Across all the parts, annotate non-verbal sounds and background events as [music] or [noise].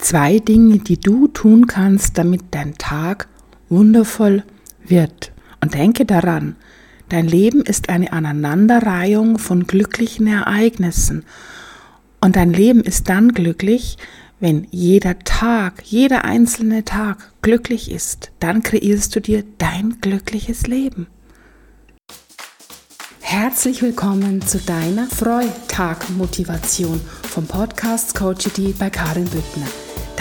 Zwei Dinge, die du tun kannst, damit dein Tag wundervoll wird. Und denke daran, dein Leben ist eine Aneinanderreihung von glücklichen Ereignissen. Und dein Leben ist dann glücklich, wenn jeder Tag, jeder einzelne Tag glücklich ist. Dann kreierst du dir dein glückliches Leben. Herzlich willkommen zu deiner Freitag-Motivation vom Podcast Coachity bei Karin Büttner.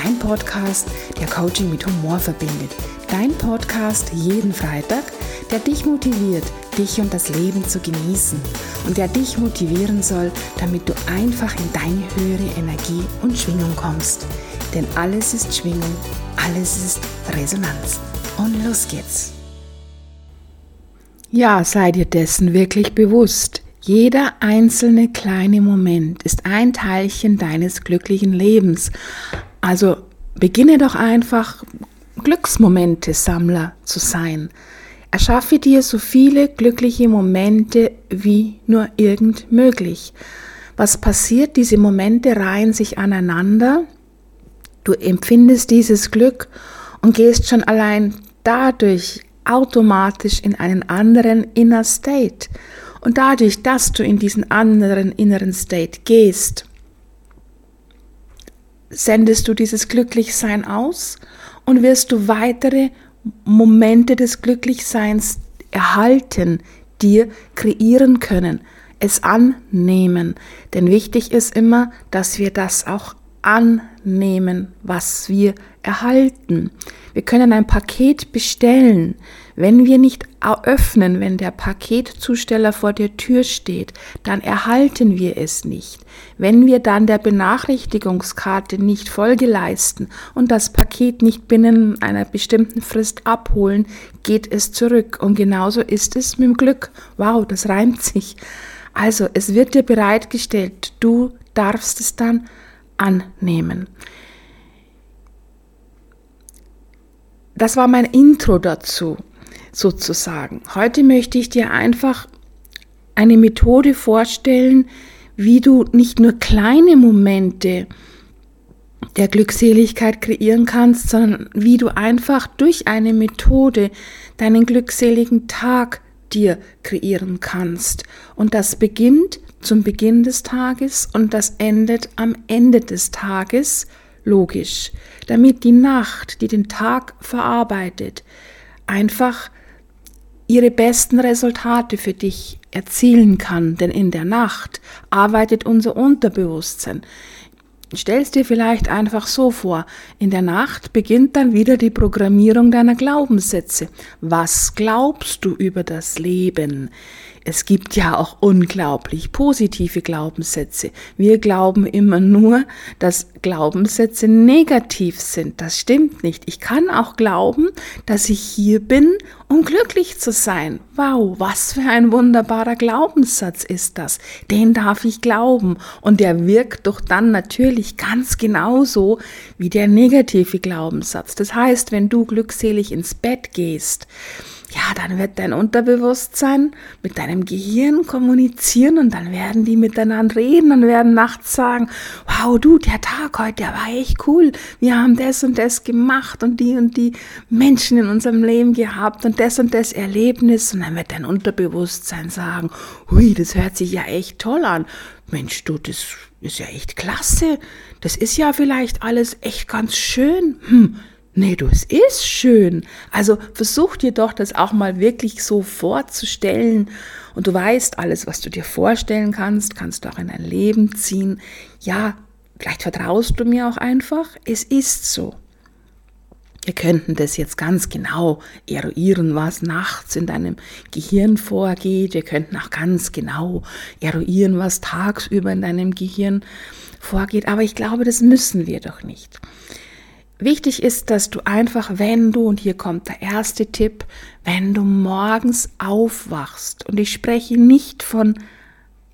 Dein Podcast, der Coaching mit Humor verbindet. Dein Podcast jeden Freitag, der dich motiviert, dich und das Leben zu genießen. Und der dich motivieren soll, damit du einfach in deine höhere Energie und Schwingung kommst. Denn alles ist Schwingung, alles ist Resonanz. Und los geht's. Ja, sei dir dessen wirklich bewusst. Jeder einzelne kleine Moment ist ein Teilchen deines glücklichen Lebens. Also beginne doch einfach Glücksmomente-Sammler zu sein. Erschaffe dir so viele glückliche Momente wie nur irgend möglich. Was passiert? Diese Momente reihen sich aneinander. Du empfindest dieses Glück und gehst schon allein dadurch automatisch in einen anderen Inner State. Und dadurch, dass du in diesen anderen inneren State gehst, sendest du dieses Glücklichsein aus und wirst du weitere Momente des Glücklichseins erhalten, dir kreieren können, es annehmen. Denn wichtig ist immer, dass wir das auch annehmen, was wir erhalten. Wir können ein Paket bestellen. Wenn wir nicht öffnen, wenn der Paketzusteller vor der Tür steht, dann erhalten wir es nicht. Wenn wir dann der Benachrichtigungskarte nicht Folge leisten und das Paket nicht binnen einer bestimmten Frist abholen, geht es zurück. Und genauso ist es mit dem Glück. Wow, das reimt sich. Also, es wird dir bereitgestellt. Du darfst es dann annehmen. Das war mein Intro dazu sozusagen. Heute möchte ich dir einfach eine Methode vorstellen, wie du nicht nur kleine Momente der Glückseligkeit kreieren kannst, sondern wie du einfach durch eine Methode deinen glückseligen Tag dir kreieren kannst. Und das beginnt zum Beginn des Tages und das endet am Ende des Tages, logisch, damit die Nacht, die den Tag verarbeitet, einfach ihre besten Resultate für dich erzielen kann. Denn in der Nacht arbeitet unser Unterbewusstsein. Stell dir vielleicht einfach so vor. In der Nacht beginnt dann wieder die Programmierung deiner Glaubenssätze. Was glaubst du über das Leben? Es gibt ja auch unglaublich positive Glaubenssätze. Wir glauben immer nur, dass Glaubenssätze negativ sind. Das stimmt nicht. Ich kann auch glauben, dass ich hier bin, um glücklich zu sein. Wow, was für ein wunderbarer Glaubenssatz ist das. Den darf ich glauben. Und der wirkt doch dann natürlich ganz genauso wie der negative Glaubenssatz. Das heißt, wenn du glückselig ins Bett gehst, ja, dann wird dein Unterbewusstsein mit deinem Gehirn kommunizieren und dann werden die miteinander reden und werden nachts sagen, wow, du, der Tag heute, der war echt cool. Wir haben das und das gemacht und die und die Menschen in unserem Leben gehabt und das und das Erlebnis. Und dann wird dein Unterbewusstsein sagen, hui, das hört sich ja echt toll an. Mensch, du, das ist ja echt klasse. Das ist ja vielleicht alles echt ganz schön. Hm, Nee, du, es ist schön. Also versuch dir doch das auch mal wirklich so vorzustellen. Und du weißt, alles, was du dir vorstellen kannst, kannst du auch in dein Leben ziehen. Ja, vielleicht vertraust du mir auch einfach. Es ist so. Wir könnten das jetzt ganz genau eruieren, was nachts in deinem Gehirn vorgeht. Wir könnten auch ganz genau eruieren, was tagsüber in deinem Gehirn vorgeht. Aber ich glaube, das müssen wir doch nicht. Wichtig ist, dass du einfach, wenn du, und hier kommt der erste Tipp, wenn du morgens aufwachst, und ich spreche nicht von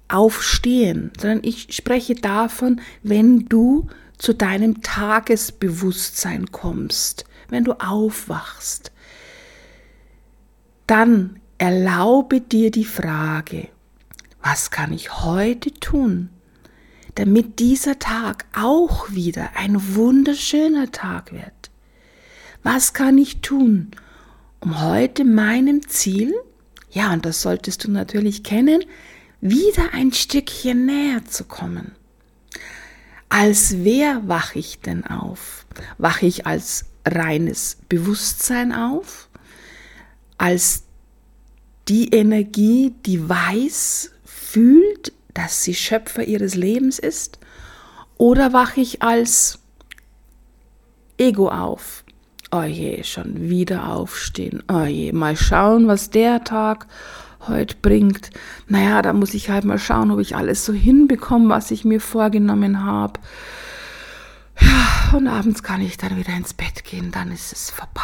Aufstehen, sondern ich spreche davon, wenn du zu deinem Tagesbewusstsein kommst, wenn du aufwachst, dann erlaube dir die Frage, was kann ich heute tun, damit dieser Tag auch wieder ein wunderschöner Tag wird? Was kann ich tun, um heute meinem Ziel, ja, und das solltest du natürlich kennen, wieder ein Stückchen näher zu kommen? Als wer wache ich denn auf? Wache ich als reines Bewusstsein auf? Als die Energie, die weiß, fühlt, dass sie Schöpfer ihres Lebens ist? Oder wache ich als Ego auf? Oh je, schon wieder aufstehen. Oh je, mal schauen, was der Tag heute bringt. Naja, da muss ich halt mal schauen, ob ich alles so hinbekomme, was ich mir vorgenommen habe. Ja, und abends kann ich dann wieder ins Bett gehen, dann ist es vorbei.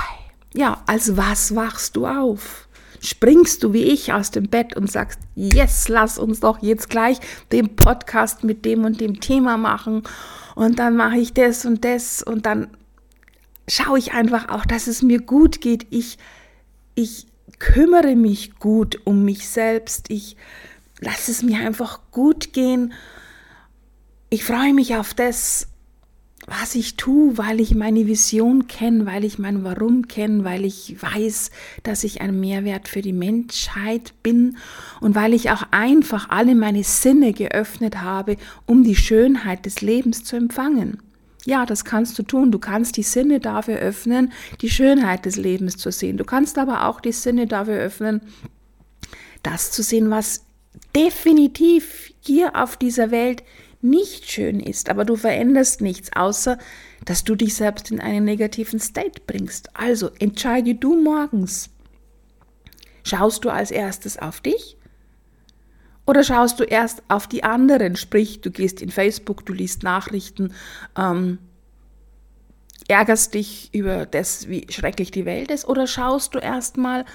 Ja, als was wachst du auf? Springst du wie ich aus dem Bett und sagst, yes, lass uns doch jetzt gleich den Podcast mit dem und dem Thema machen und dann mache ich das und das und dann schaue ich einfach auch, dass es mir gut geht. Ich, ich kümmere mich gut um mich selbst. Ich lasse es mir einfach gut gehen. Ich freue mich auf das, was ich tue, weil ich meine Vision kenne, weil ich mein Warum kenne, weil ich weiß, dass ich ein Mehrwert für die Menschheit bin und weil ich auch einfach alle meine Sinne geöffnet habe, um die Schönheit des Lebens zu empfangen. Ja, das kannst du tun. Du kannst die Sinne dafür öffnen, die Schönheit des Lebens zu sehen. Du kannst aber auch die Sinne dafür öffnen, das zu sehen, was definitiv hier auf dieser Welt nicht schön ist, aber du veränderst nichts, außer dass du dich selbst in einen negativen State bringst. Also entscheide du morgens. Schaust du als erstes auf dich? Oder schaust du erst auf die anderen? Sprich, du gehst in Facebook, du liest Nachrichten, ähm, ärgerst dich über das, wie schrecklich die Welt ist? Oder schaust du erst mal,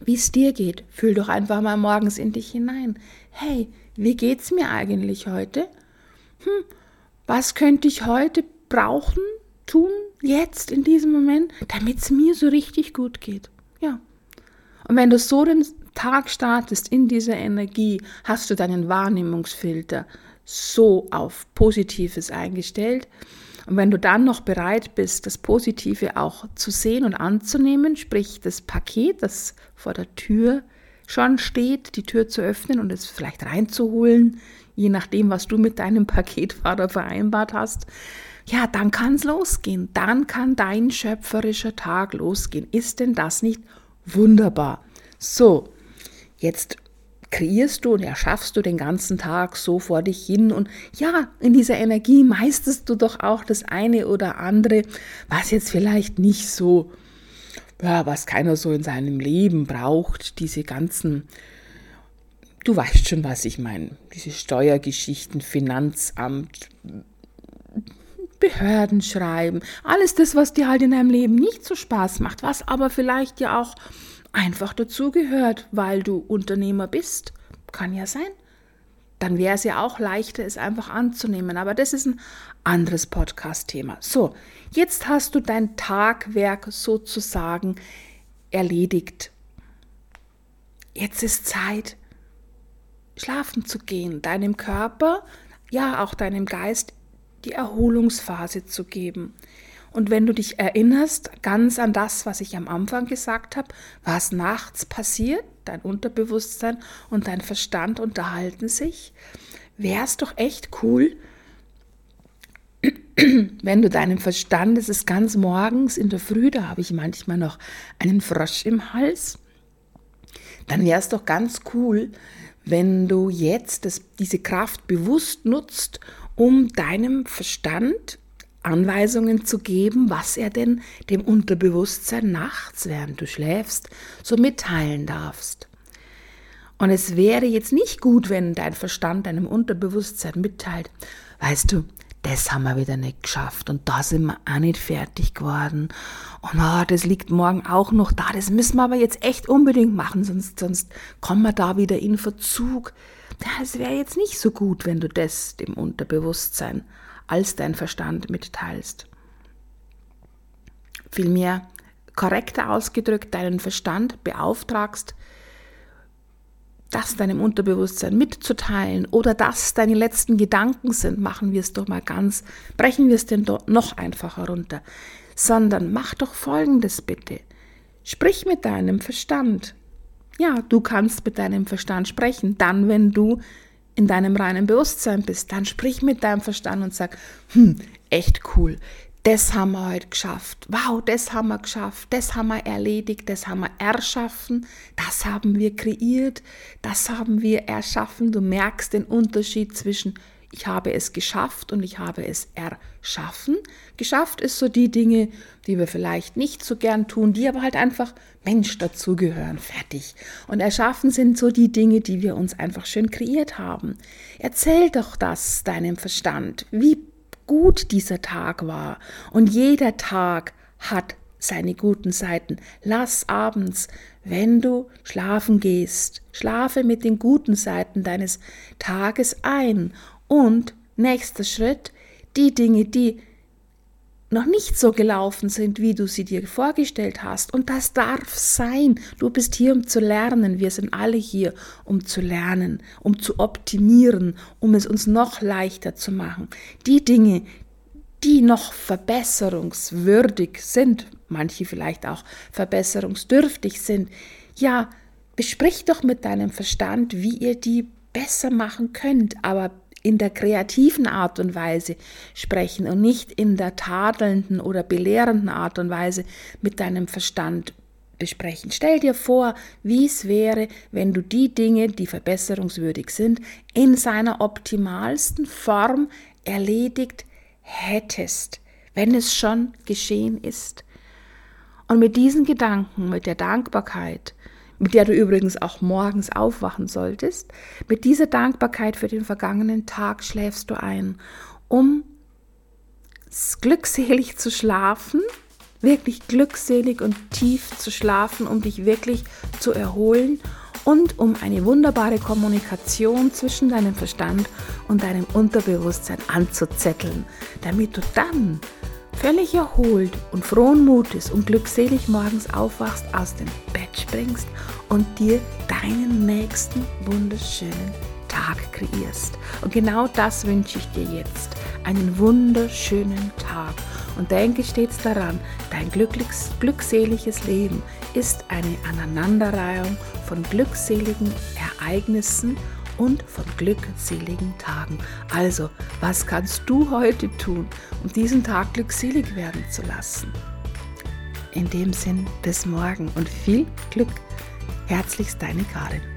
wie es dir geht? Fühl doch einfach mal morgens in dich hinein. Hey, wie geht's mir eigentlich heute? Hm, was könnte ich heute brauchen, tun, jetzt, in diesem Moment, damit es mir so richtig gut geht? Ja. Und wenn du so den Tag startest in dieser Energie, hast du deinen Wahrnehmungsfilter so auf Positives eingestellt. Und wenn du dann noch bereit bist, das Positive auch zu sehen und anzunehmen, sprich das Paket, das vor der Tür schon steht, die Tür zu öffnen und es vielleicht reinzuholen, je nachdem, was du mit deinem Paketfahrer vereinbart hast, ja, dann kann es losgehen. Dann kann dein schöpferischer Tag losgehen. Ist denn das nicht wunderbar? So, jetzt kreierst du und erschaffst du den ganzen Tag so vor dich hin und ja, in dieser Energie meisterst du doch auch das eine oder andere, was jetzt vielleicht nicht so ja, was keiner so in seinem Leben braucht, diese ganzen, du weißt schon, was ich meine, diese Steuergeschichten, Finanzamt, Behörden schreiben, alles das, was dir halt in deinem Leben nicht so Spaß macht, was aber vielleicht ja auch einfach dazugehört, weil du Unternehmer bist, kann ja sein. Dann wäre es ja auch leichter, es einfach anzunehmen. Aber das ist ein anderes Podcast-Thema. So, jetzt hast du dein Tagwerk sozusagen erledigt. Jetzt ist Zeit, schlafen zu gehen, deinem Körper, ja auch deinem Geist die Erholungsphase zu geben. Und wenn du dich erinnerst, ganz an das, was ich am Anfang gesagt habe, was nachts passiert, dein Unterbewusstsein und dein Verstand unterhalten sich, wäre es doch echt cool, [clears throat] wenn du deinem Verstand, es ist ganz morgens in der Früh, da habe ich manchmal noch einen Frosch im Hals, dann wäre es doch ganz cool, wenn du jetzt das, diese Kraft bewusst nutzt, um deinem Verstand Anweisungen zu geben, was er denn dem Unterbewusstsein nachts, während du schläfst, so mitteilen darfst. Und es wäre jetzt nicht gut, wenn dein Verstand deinem Unterbewusstsein mitteilt, weißt du, das haben wir wieder nicht geschafft und da sind wir auch nicht fertig geworden. Und oh, das liegt morgen auch noch da, das müssen wir aber jetzt echt unbedingt machen, sonst, sonst kommen wir da wieder in Verzug. Das wäre jetzt nicht so gut, wenn du das dem Unterbewusstsein als dein Verstand mitteilst. Vielmehr korrekter ausgedrückt deinen Verstand beauftragst, das deinem Unterbewusstsein mitzuteilen oder das deine letzten Gedanken sind, machen wir es doch mal ganz, brechen wir es denn doch noch einfacher runter, sondern mach doch Folgendes bitte. Sprich mit deinem Verstand. Ja, du kannst mit deinem Verstand sprechen, dann, wenn du in deinem reinen Bewusstsein bist, dann sprich mit deinem Verstand und sag, hm, echt cool, das haben wir heute geschafft. Wow, das haben wir geschafft. Das haben wir erledigt. Das haben wir erschaffen. Das haben wir kreiert. Das haben wir erschaffen. Du merkst den Unterschied zwischen ich habe es geschafft und ich habe es erschaffen. Geschafft ist so die Dinge, die wir vielleicht nicht so gern tun, die aber halt einfach Mensch dazugehören. Fertig. Und erschaffen sind so die Dinge, die wir uns einfach schön kreiert haben. Erzähl doch das deinem Verstand. Wie gut dieser Tag war. Und jeder Tag hat seine guten Seiten. Lass abends, wenn du schlafen gehst, schlafe mit den guten Seiten deines Tages ein. Und nächster Schritt, die Dinge, die noch nicht so gelaufen sind, wie du sie dir vorgestellt hast. Und das darf sein. Du bist hier, um zu lernen. Wir sind alle hier, um zu lernen, um zu optimieren, um es uns noch leichter zu machen. Die Dinge, die noch verbesserungswürdig sind, manche vielleicht auch verbesserungsdürftig sind, ja, besprich doch mit deinem Verstand, wie ihr die besser machen könnt, aber in der kreativen Art und Weise sprechen und nicht in der tadelnden oder belehrenden Art und Weise mit deinem Verstand besprechen. Stell dir vor, wie es wäre, wenn du die Dinge, die verbesserungswürdig sind, in seiner optimalsten Form erledigt hättest, wenn es schon geschehen ist. Und mit diesen Gedanken, mit der Dankbarkeit, mit der du übrigens auch morgens aufwachen solltest, mit dieser Dankbarkeit für den vergangenen Tag schläfst du ein, um glückselig zu schlafen, wirklich glückselig und tief zu schlafen, um dich wirklich zu erholen und um eine wunderbare Kommunikation zwischen deinem Verstand und deinem Unterbewusstsein anzuzetteln, damit du dann völlig erholt und frohen Mutes und glückselig morgens aufwachst, aus dem Bett springst und dir deinen nächsten wunderschönen Tag kreierst. Und genau das wünsche ich dir jetzt. Einen wunderschönen Tag. Und denke stets daran, dein glückseliges Leben ist eine Aneinanderreihung von glückseligen Ereignissen und von glückseligen Tagen. Also, was kannst du heute tun, um diesen Tag glückselig werden zu lassen? In dem Sinn, bis morgen und viel Glück. Herzlichst deine Karin.